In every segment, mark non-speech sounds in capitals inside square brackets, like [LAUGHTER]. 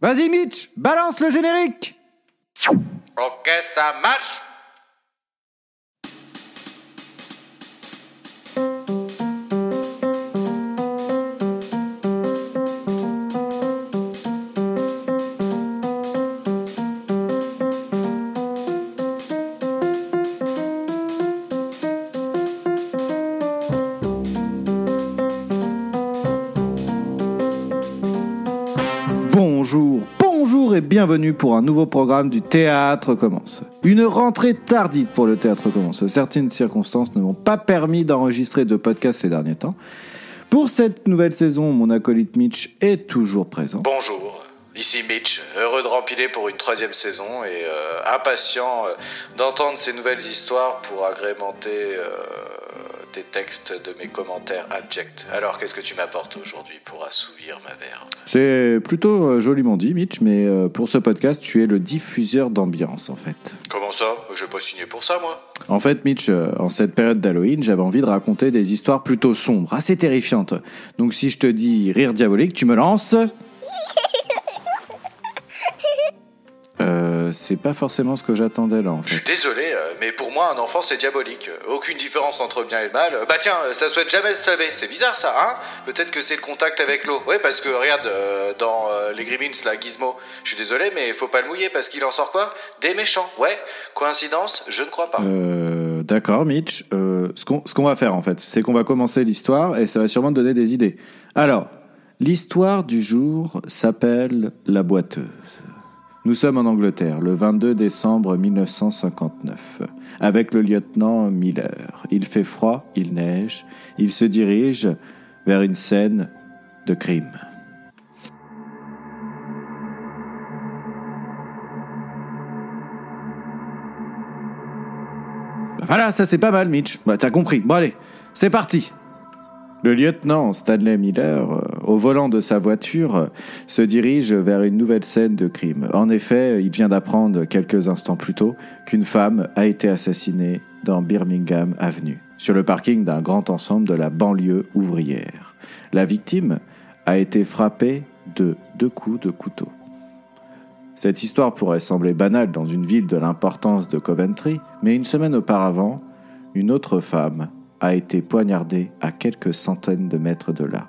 Vas-y Mitch, balance le générique. Ok, ça marche bienvenue pour un nouveau programme du Théâtre commence. Une rentrée tardive pour le Théâtre commence. Certaines circonstances ne m'ont pas permis d'enregistrer de podcast ces derniers temps. Pour cette nouvelle saison, mon acolyte Mitch est toujours présent. Bonjour, ici Mitch, heureux de rempiler pour une troisième saison et euh, impatient euh, d'entendre ces nouvelles histoires pour agrémenter euh, des textes de mes commentaires abjects. Alors qu'est-ce que tu m'apportes aujourd'hui pour assouvir ma verve? C'est plutôt euh, joliment dit Mitch, mais euh, pour ce podcast, tu es le diffuseur d'ambiance en fait. Comment ça? J'ai pas signé pour ça moi En fait, Mitch, euh, en cette période d'Halloween, j'avais envie de raconter des histoires plutôt sombres, assez terrifiantes. Donc si je te dis rire diabolique, tu me lances. [LAUGHS] Euh, c'est pas forcément ce que j'attendais là en Je fait. suis désolé, euh, mais pour moi un enfant c'est diabolique. Aucune différence entre bien et mal. Bah tiens, euh, ça souhaite jamais se laver. C'est bizarre ça, hein? Peut-être que c'est le contact avec l'eau. Ouais, parce que regarde, euh, dans euh, les Grimmins, là, Gizmo, je suis désolé, mais faut pas le mouiller parce qu'il en sort quoi? Des méchants. Ouais, coïncidence? Je ne crois pas. D'accord, Mitch. Ce qu'on ce qu'on va faire en fait, c'est qu'on va commencer l'histoire et ça va sûrement te donner des idées. Alors, l'histoire du jour s'appelle La boiteuse. Nous sommes en Angleterre, le 22 décembre 1959, avec le lieutenant Miller. Il fait froid, il neige, il se dirige vers une scène de crime. Voilà, ça c'est pas mal, Mitch. Bah, t'as compris. Bon, allez, c'est parti. Le lieutenant Stanley Miller, euh, au volant de sa voiture, euh, se dirige vers une nouvelle scène de crime. En effet, il vient d'apprendre quelques instants plus tôt qu'une femme a été assassinée dans Birmingham Avenue, sur le parking d'un grand ensemble de la banlieue ouvrière. La victime a été frappée de deux coups de couteau. Cette histoire pourrait sembler banale dans une ville de l'importance de Coventry, mais une semaine auparavant, une autre femme a été poignardée à quelques centaines de mètres de là.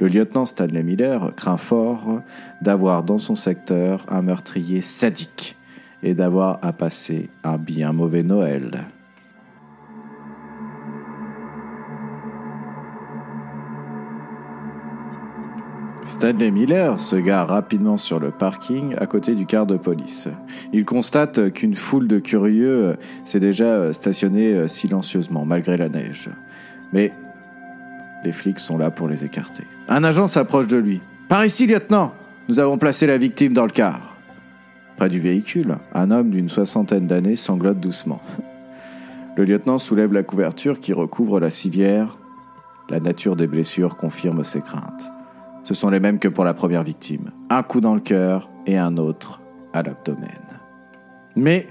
Le lieutenant Stanley Miller craint fort d'avoir dans son secteur un meurtrier sadique et d'avoir à passer un bien mauvais Noël. Stanley Miller se gare rapidement sur le parking à côté du car de police. Il constate qu'une foule de curieux s'est déjà stationnée silencieusement malgré la neige. Mais les flics sont là pour les écarter. Un agent s'approche de lui. Par ici, lieutenant Nous avons placé la victime dans le car. Près du véhicule, un homme d'une soixantaine d'années sanglote doucement. Le lieutenant soulève la couverture qui recouvre la civière. La nature des blessures confirme ses craintes. Ce sont les mêmes que pour la première victime. Un coup dans le cœur et un autre à l'abdomen. Mais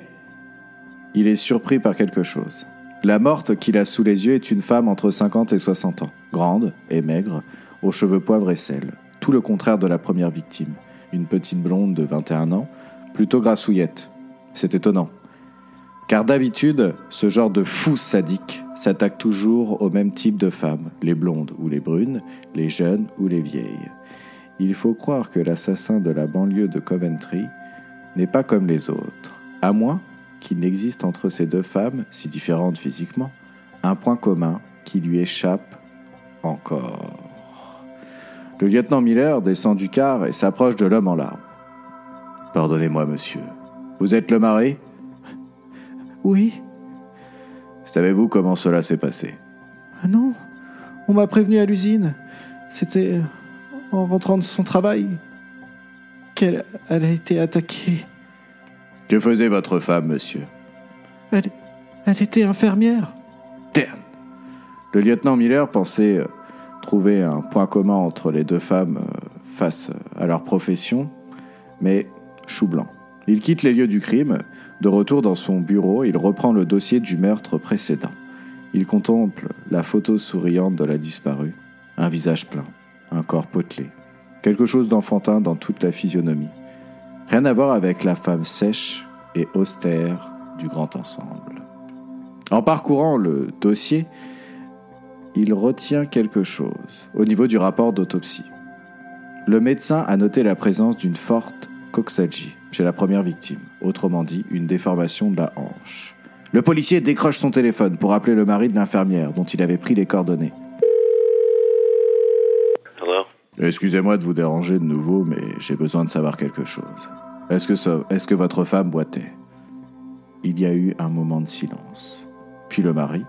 il est surpris par quelque chose. La morte qu'il a sous les yeux est une femme entre 50 et 60 ans, grande et maigre, aux cheveux poivre et sel. Tout le contraire de la première victime, une petite blonde de 21 ans, plutôt grassouillette. C'est étonnant. Car d'habitude, ce genre de fou sadique s'attaque toujours au même type de femmes, les blondes ou les brunes, les jeunes ou les vieilles. Il faut croire que l'assassin de la banlieue de Coventry n'est pas comme les autres, à moins qu'il n'existe entre ces deux femmes, si différentes physiquement, un point commun qui lui échappe encore. Le lieutenant Miller descend du car et s'approche de l'homme en larmes. Pardonnez-moi, monsieur. Vous êtes le mari Oui. Savez-vous comment cela s'est passé? Ah Non. On m'a prévenu à l'usine. C'était en rentrant de son travail qu'elle elle a été attaquée. Que faisait votre femme, monsieur? Elle, elle était infirmière. Damn. Le lieutenant Miller pensait euh, trouver un point commun entre les deux femmes euh, face à leur profession, mais chou blanc. Il quitte les lieux du crime. De retour dans son bureau, il reprend le dossier du meurtre précédent. Il contemple la photo souriante de la disparue, un visage plein, un corps potelé, quelque chose d'enfantin dans toute la physionomie. Rien à voir avec la femme sèche et austère du grand ensemble. En parcourant le dossier, il retient quelque chose au niveau du rapport d'autopsie. Le médecin a noté la présence d'une forte coxalgie chez la première victime, autrement dit une déformation de la hanche. Le policier décroche son téléphone pour appeler le mari de l'infirmière dont il avait pris les coordonnées. Excusez-moi de vous déranger de nouveau, mais j'ai besoin de savoir quelque chose. Est-ce que, ça, est-ce que votre femme boitait? Il y a eu un moment de silence. Puis le mari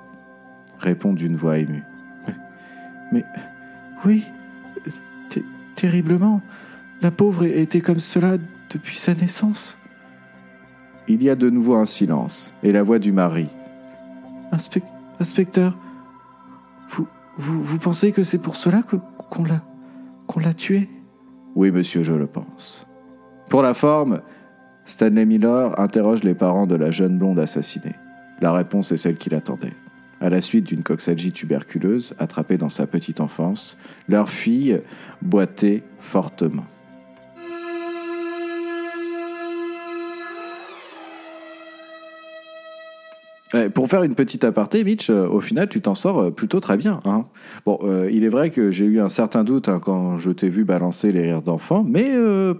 répond d'une voix émue. [LAUGHS] Mais, oui, terriblement. La pauvre était comme cela depuis sa naissance. Il y a de nouveau un silence et la voix du mari. inspecteur, vous, vous, vous, pensez que c'est pour cela qu'on l'a qu'on l'a tué? Oui, monsieur, je le pense. Pour la forme, Stanley Miller interroge les parents de la jeune blonde assassinée. La réponse est celle qu'il attendait. À la suite d'une coxalgie tuberculeuse attrapée dans sa petite enfance, leur fille boitait fortement. Pour faire une petite aparté, Mitch, euh, au final, tu t'en sors euh, plutôt très bien. Hein. Bon, euh, il est vrai que j'ai eu un certain doute hein, quand je t'ai vu balancer les rires d'enfant, mais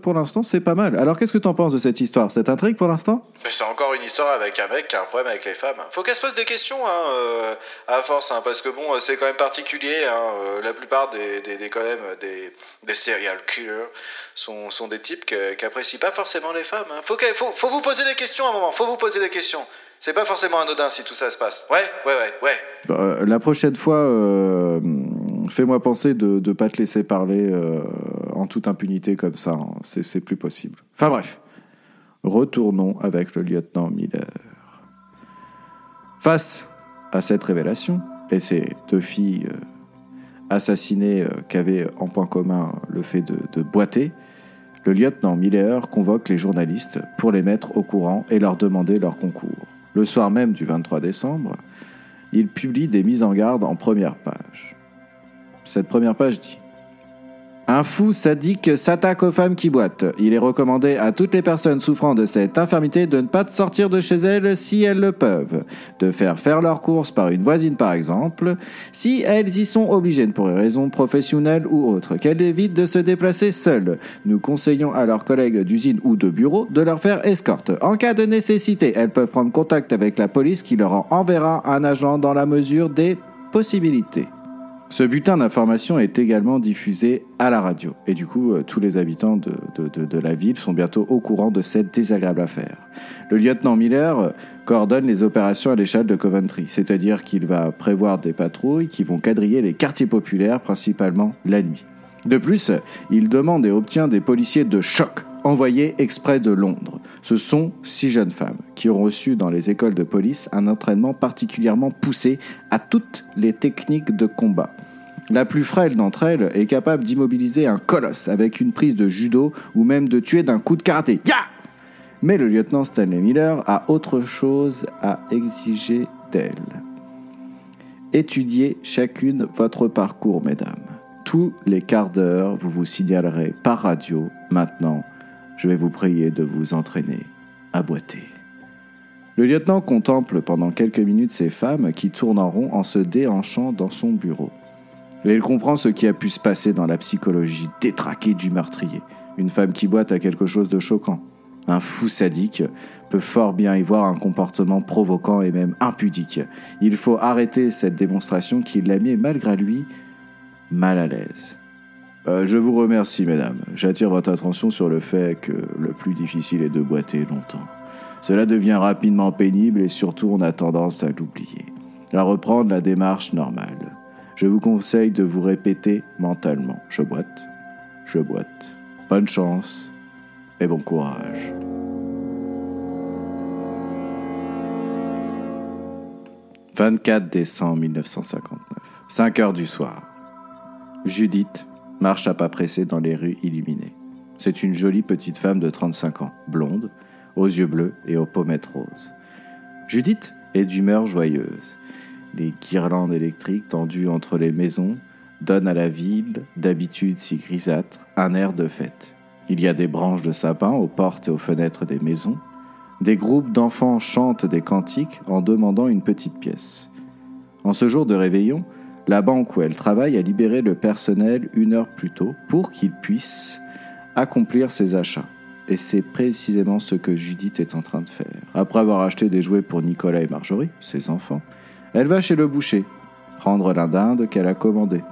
pour l'instant, c'est pas mal. Alors, qu'est-ce que t'en penses de cette histoire? Cette intrigue pour l'instant? C'est encore une histoire avec un mec qui a un problème avec les femmes. Faut qu'elle se pose des questions, hein, à force, parce que bon, c'est quand même particulier. La plupart des, des, quand même, des, des serial killers sont, sont des types qui apprécient pas forcément les femmes. Faut, faut, faut vous poser des questions à un moment, faut vous poser des questions. C'est pas forcément anodin si tout ça se passe. Ouais, ouais, ouais, ouais. Bah, euh, la prochaine fois, euh, fais-moi penser de ne pas te laisser parler euh, en toute impunité comme ça. Hein. C'est plus possible. Enfin bref, retournons avec le lieutenant Miller. Face à cette révélation et ces deux filles assassinées qui avaient en point commun le fait de, de boiter, le lieutenant Miller convoque les journalistes pour les mettre au courant et leur demander leur concours. Le soir même du 23 décembre, il publie des mises en garde en première page. Cette première page dit un fou sadique s'attaque aux femmes qui boitent. Il est recommandé à toutes les personnes souffrant de cette infirmité de ne pas sortir de chez elles si elles le peuvent, de faire faire leurs courses par une voisine par exemple, si elles y sont obligées pour une raison professionnelle ou autre, qu'elles évitent de se déplacer seules. Nous conseillons à leurs collègues d'usine ou de bureau de leur faire escorte. En cas de nécessité, elles peuvent prendre contact avec la police qui leur enverra un agent dans la mesure des possibilités. Ce butin d'information est également diffusé à la radio. Et du coup, euh, tous les habitants de, de, la ville sont bientôt au courant de cette désagréable affaire. Le lieutenant Miller euh, coordonne les opérations à l'échelle de Coventry, c'est-à-dire qu'il va prévoir des patrouilles qui vont quadriller les quartiers populaires, principalement la nuit. De plus, il demande et obtient des policiers de choc envoyés exprès de Londres. Ce sont six jeunes femmes qui ont reçu dans les écoles de police un entraînement particulièrement poussé à toutes les techniques de combat. La plus frêle d'entre elles est capable d'immobiliser un colosse avec une prise de judo ou même de tuer d'un coup de karaté. Ya Mais le lieutenant Stanley Miller a autre chose à exiger d'elle. Étudiez chacune votre parcours, mesdames. Tous les quarts d'heure, vous vous signalerez par radio maintenant je vais vous prier de vous entraîner à boiter. Le lieutenant contemple pendant quelques minutes ces femmes qui tournent en rond en se déhanchant dans son bureau. Et il comprend ce qui a pu se passer dans la psychologie détraquée du meurtrier. Une femme qui boite a quelque chose de choquant. Un fou sadique peut fort bien y voir un comportement provoquant et même impudique. Il faut arrêter cette démonstration qui l'a mis malgré lui mal à l'aise. Euh, je vous remercie, mesdames. J'attire votre attention sur le fait que le plus difficile est de boiter longtemps. Cela devient rapidement pénible et surtout on a tendance à l'oublier. À reprendre la démarche normale. Je vous conseille de vous répéter mentalement. Je boite, je boite. Bonne chance et bon courage. « 24 décembre 1959, 5 heures du soir. Judith, marche à pas pressés dans les rues illuminées. C'est une jolie petite femme de 35 ans, blonde, aux yeux bleus et aux pommettes roses. Judith est d'humeur joyeuse. Les guirlandes électriques tendues entre les maisons donnent à la ville, d'habitude si grisâtre, un air de fête. Il y a des branches de sapin aux portes et aux fenêtres des maisons. Des groupes d'enfants chantent des cantiques en demandant une petite pièce. En ce jour de réveillon, la banque où elle travaille a libéré le personnel une heure plus tôt pour qu'il puisse accomplir ses achats. Et c'est précisément ce que Judith est en train de faire. Après avoir acheté des jouets pour Nicolas et Marjorie, ses enfants, elle va chez le boucher, prendre la dinde qu'elle a commandée.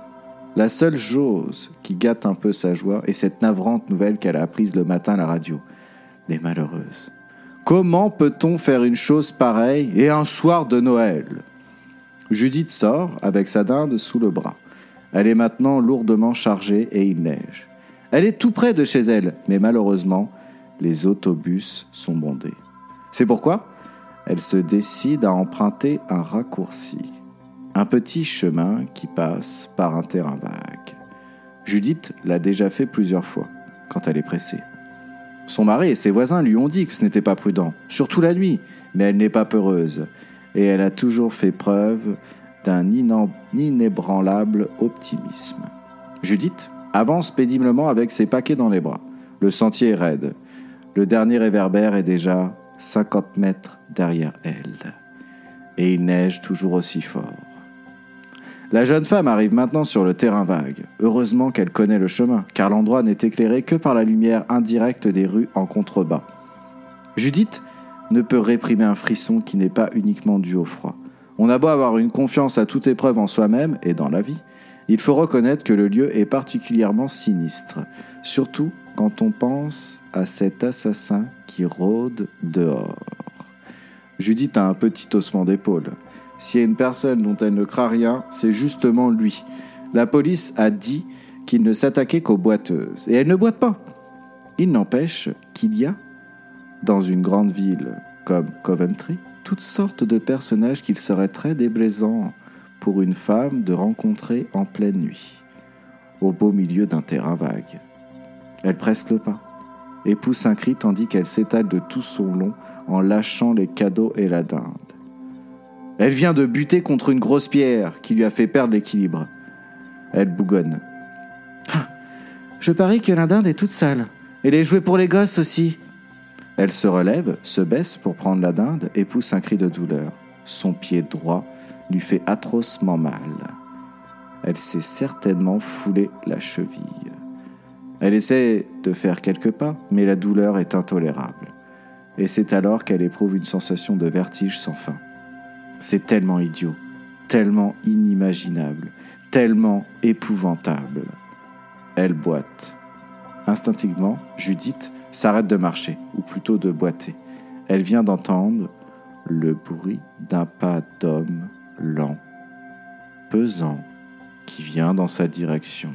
La seule chose qui gâte un peu sa joie est cette navrante nouvelle qu'elle a apprise le matin à la radio. Les malheureuses. Comment peut-on faire une chose pareille et un soir de Noël? Judith sort avec sa dinde sous le bras. Elle est maintenant lourdement chargée et il neige. Elle est tout près de chez elle, mais malheureusement, les autobus sont bondés. C'est pourquoi elle se décide à emprunter un raccourci, un petit chemin qui passe par un terrain vague. Judith l'a déjà fait plusieurs fois, quand elle est pressée. Son mari et ses voisins lui ont dit que ce n'était pas prudent, surtout la nuit, mais elle n'est pas peureuse, et elle a toujours fait preuve d'un inébranlable optimisme. Judith avance péniblement avec ses paquets dans les bras. Le sentier est raide. Le dernier réverbère est déjà 50 mètres derrière elle. Et il neige toujours aussi fort. La jeune femme arrive maintenant sur le terrain vague. Heureusement qu'elle connaît le chemin, car l'endroit n'est éclairé que par la lumière indirecte des rues en contrebas. Judith ne peut réprimer un frisson qui n'est pas uniquement dû au froid. On a beau avoir une confiance à toute épreuve en soi-même et dans la vie, il faut reconnaître que le lieu est particulièrement sinistre, surtout quand on pense à cet assassin qui rôde dehors. Judith a un petit haussement d'épaule. S'il y a une personne dont elle ne craint rien, c'est justement lui. La police a dit qu'il ne s'attaquait qu'aux boiteuses, et elle ne boite pas. Il n'empêche qu'il y a, dans une grande ville comme Coventry, toutes sortes de personnages qu'il serait très déplaisant pour une femme de rencontrer en pleine nuit, au beau milieu d'un terrain vague. Elle presse le pas et pousse un cri tandis qu'elle s'étale de tout son long en lâchant les cadeaux et la dinde. Elle vient de buter contre une grosse pierre qui lui a fait perdre l'équilibre. Elle bougonne. Ah, je parie que la dinde est toute sale. Elle est jouée pour les gosses aussi. Elle se relève, se baisse pour prendre la dinde et pousse un cri de douleur. Son pied droit lui fait atrocement mal. Elle s'est certainement foulé la cheville. Elle essaie de faire quelques pas, mais la douleur est intolérable. Et c'est alors qu'elle éprouve une sensation de vertige sans fin. C'est tellement idiot, tellement inimaginable, tellement épouvantable. Elle boite. Instinctivement, Judith s'arrête de marcher, ou plutôt de boiter. Elle vient d'entendre le bruit d'un pas d'homme lent, pesant, qui vient dans sa direction.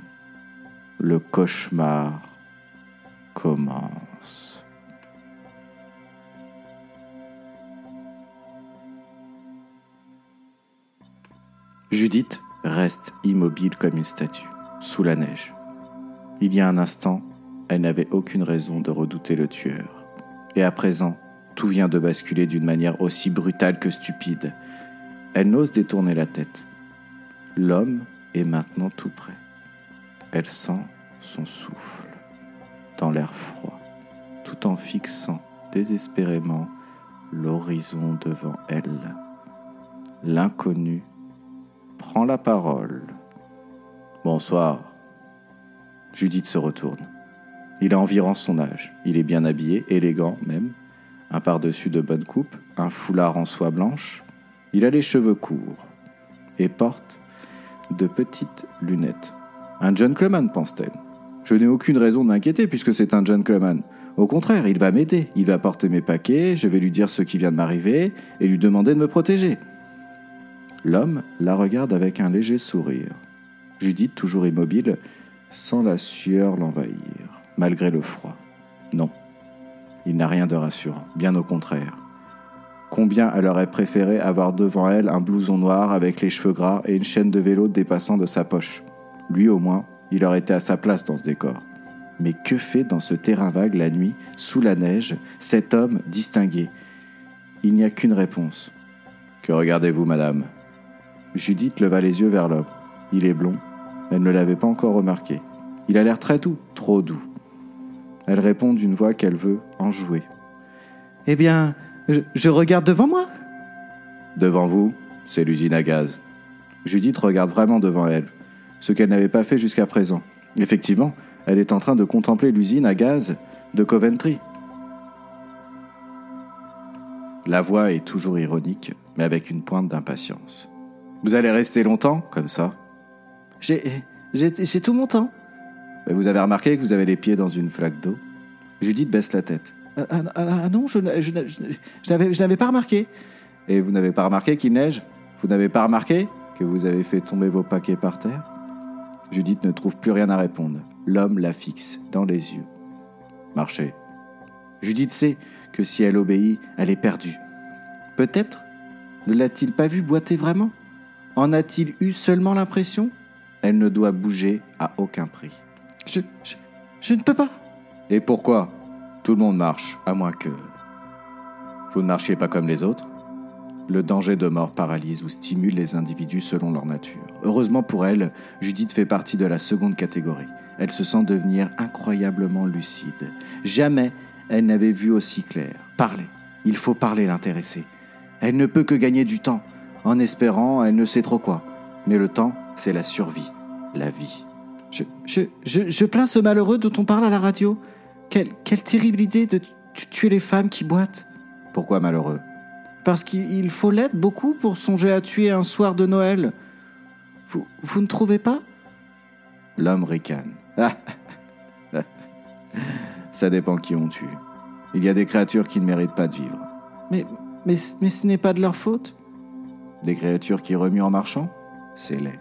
Le cauchemar commence. Judith reste immobile comme une statue, sous la neige. Il y a un instant, elle n'avait aucune raison de redouter le tueur. Et à présent, tout vient de basculer d'une manière aussi brutale que stupide. Elle n'ose détourner la tête. L'homme est maintenant tout près. Elle sent son souffle dans l'air froid, tout en fixant désespérément l'horizon devant elle. L'inconnu prend la parole. Bonsoir. Judith se retourne. Il a environ son âge. Il est bien habillé, élégant même. Un par-dessus de bonne coupe, un foulard en soie blanche. Il a les cheveux courts et porte de petites lunettes. Un gentleman, pense-t-elle. Je n'ai aucune raison de m'inquiéter puisque c'est un gentleman. Au contraire, il va m'aider. Il va porter mes paquets, je vais lui dire ce qui vient de m'arriver et lui demander de me protéger. L'homme la regarde avec un léger sourire. Judith, toujours immobile, sent la sueur l'envahir malgré le froid. Non, il n'a rien de rassurant, bien au contraire. Combien elle aurait préféré avoir devant elle un blouson noir avec les cheveux gras et une chaîne de vélo dépassant de sa poche. Lui au moins, il aurait été à sa place dans ce décor. Mais que fait dans ce terrain vague la nuit, sous la neige, cet homme distingué? Il n'y a qu'une réponse. Que regardez-vous, madame? Judith leva les yeux vers l'homme. Il est blond. Elle ne l'avait pas encore remarqué. Il a l'air très doux, trop doux. Elle répond d'une voix qu'elle veut enjouer. Eh bien, je, je regarde devant moi. Devant vous, c'est l'usine à gaz. Judith regarde vraiment devant elle, ce qu'elle n'avait pas fait jusqu'à présent. Effectivement, elle est en train de contempler l'usine à gaz de Coventry. La voix est toujours ironique, mais avec une pointe d'impatience. Vous allez rester longtemps comme ça? J'ai, j'ai, j'ai tout mon temps. Mais Vous avez remarqué que vous avez les pieds dans une flaque d'eau Judith baisse la tête. Ah, ah, ah, ah, non, je, je n'avais pas remarqué. Et vous n'avez pas remarqué qu'il neige? Vous n'avez pas remarqué que vous avez fait tomber vos paquets par terre? Judith ne trouve plus rien à répondre. L'homme la fixe dans les yeux. Marchez. Judith sait que si elle obéit, elle est perdue. Peut-être ne l'a-t-il pas vu boiter vraiment? En a-t-il eu seulement l'impression? Elle ne doit bouger à aucun prix. Je, ne peux pas. Et pourquoi Tout le monde marche, à moins que... Vous ne marchiez pas comme les autres? Le danger de mort paralyse ou stimule les individus selon leur nature. Heureusement pour elle, Judith fait partie de la seconde catégorie. Elle se sent devenir incroyablement lucide. Jamais elle n'avait vu aussi clair. Parler. Il faut parler l'intéresser. Elle ne peut que gagner du temps. En espérant, elle ne sait trop quoi. Mais le temps, c'est la survie, la vie. Je, je, je, je plains ce malheureux dont on parle à la radio. Quelle, quelle terrible idée de tu- tuer les femmes qui boitent. Pourquoi malheureux? Parce qu'il il faut l'être beaucoup pour songer à tuer un soir de Noël. Vous, vous ne trouvez pas? L'homme ricane. [LAUGHS] Ça dépend qui on tue. Il y a des créatures qui ne méritent pas de vivre. mais, mais, mais ce n'est pas de leur faute? Des créatures qui remuent en marchant? C'est laid.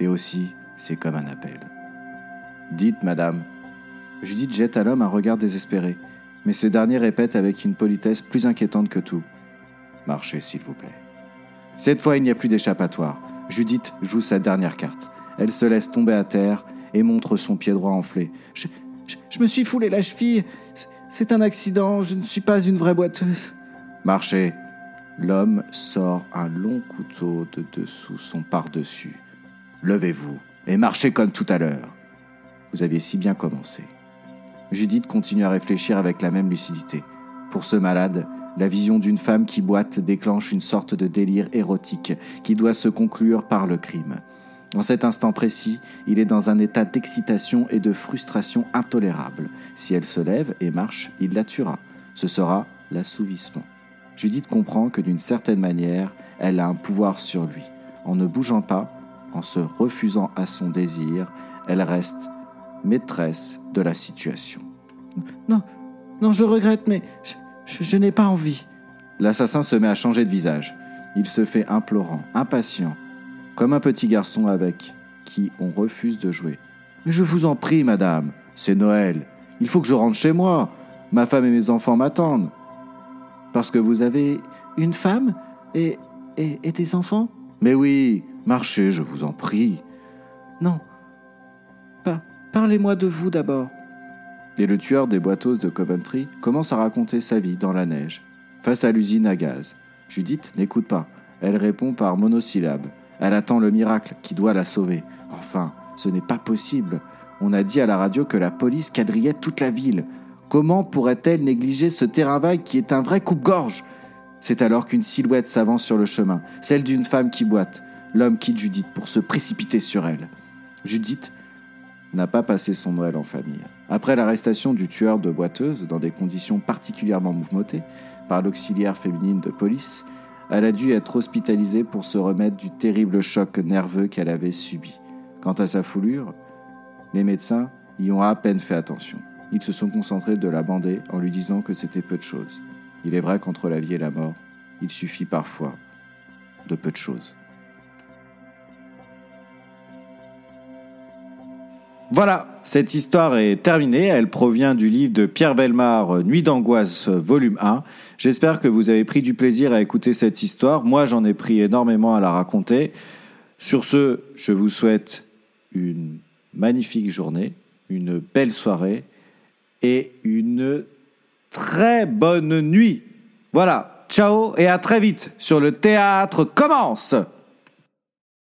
Et aussi, c'est comme un appel. Dites, madame. Judith jette à l'homme un regard désespéré, mais ce dernier répète avec une politesse plus inquiétante que tout. Marchez, s'il vous plaît. Cette fois, il n'y a plus d'échappatoire. Judith joue sa dernière carte. Elle se laisse tomber à terre et montre son pied droit enflé. Je, me suis foulé la cheville. C'est un accident. Je ne suis pas une vraie boiteuse. Marchez. L'homme sort un long couteau de dessous son par-dessus. Levez-vous et marchez comme tout à l'heure. Vous aviez si bien commencé. Judith continue à réfléchir avec la même lucidité. Pour ce malade, la vision d'une femme qui boite déclenche une sorte de délire érotique qui doit se conclure par le crime. En cet instant précis, il est dans un état d'excitation et de frustration intolérable. Si elle se lève et marche, il la tuera. Ce sera l'assouvissement. Judith comprend que d'une certaine manière, elle a un pouvoir sur lui. En ne bougeant pas, en se refusant à son désir, elle reste maîtresse de la situation. Non, non, je regrette, mais je, je- je n'ai pas envie. L'assassin se met à changer de visage. Il se fait implorant, impatient, comme un petit garçon avec qui on refuse de jouer. Mais je vous en prie, madame, c'est Noël. Il faut que je rentre chez moi. Ma femme et mes enfants m'attendent. Parce que vous avez une femme et, et, et des enfants? Mais oui, marchez, je vous en prie. Non. Pa- Parlez-moi de vous d'abord. Et le tueur des boiteuses de Coventry commence à raconter sa vie dans la neige, face à l'usine à gaz. Judith n'écoute pas. Elle répond par monosyllabes. Elle attend le miracle qui doit la sauver. Enfin, ce n'est pas possible. On a dit à la radio que la police quadrillait toute la ville. Comment pourrait-elle négliger ce terrain vague qui est un vrai coupe-gorge? C'est alors qu'une silhouette s'avance sur le chemin, celle d'une femme qui boite. L'homme quitte Judith pour se précipiter sur elle. Judith n'a pas passé son Noël en famille. Après l'arrestation du tueur de boiteuse dans des conditions particulièrement mouvementées par l'auxiliaire féminine de police, elle a dû être hospitalisée pour se remettre du terrible choc nerveux qu'elle avait subi. Quant à sa foulure, les médecins y ont à peine fait attention. Ils se sont concentrés de la bander en lui disant que c'était peu de choses. Il est vrai qu'entre la vie et la mort, il suffit parfois de peu de choses. Voilà, cette histoire est terminée. Elle provient du livre de Pierre Belmar, Nuit d'angoisse, volume 1. J'espère que vous avez pris du plaisir à écouter cette histoire. Moi, j'en ai pris énormément à la raconter. Sur ce, je vous souhaite une magnifique journée, une belle soirée et une très bonne nuit. Voilà, ciao et à très vite sur le théâtre commence